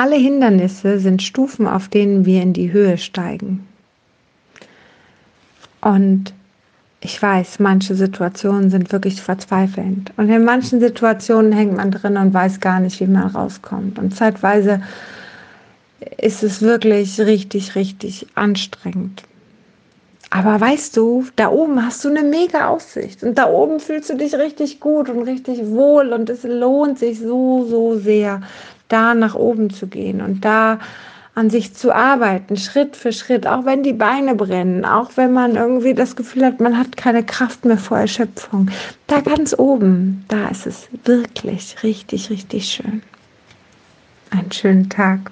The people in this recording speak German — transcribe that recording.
Alle Hindernisse sind Stufen, auf denen wir in die Höhe steigen. Und ich weiß, manche Situationen sind wirklich verzweifelnd. Und in manchen Situationen hängt man drin und weiß gar nicht, wie man rauskommt. Und zeitweise ist es wirklich richtig, richtig anstrengend. Aber weißt du, da oben hast du eine mega Aussicht und da oben fühlst du dich richtig gut und richtig wohl und es lohnt sich so, so sehr, da nach oben zu gehen und da an sich zu arbeiten, Schritt für Schritt, auch wenn die Beine brennen, auch wenn man irgendwie das Gefühl hat, man hat keine Kraft mehr vor Erschöpfung. Da ganz oben, da ist es wirklich richtig, richtig schön. Einen schönen Tag.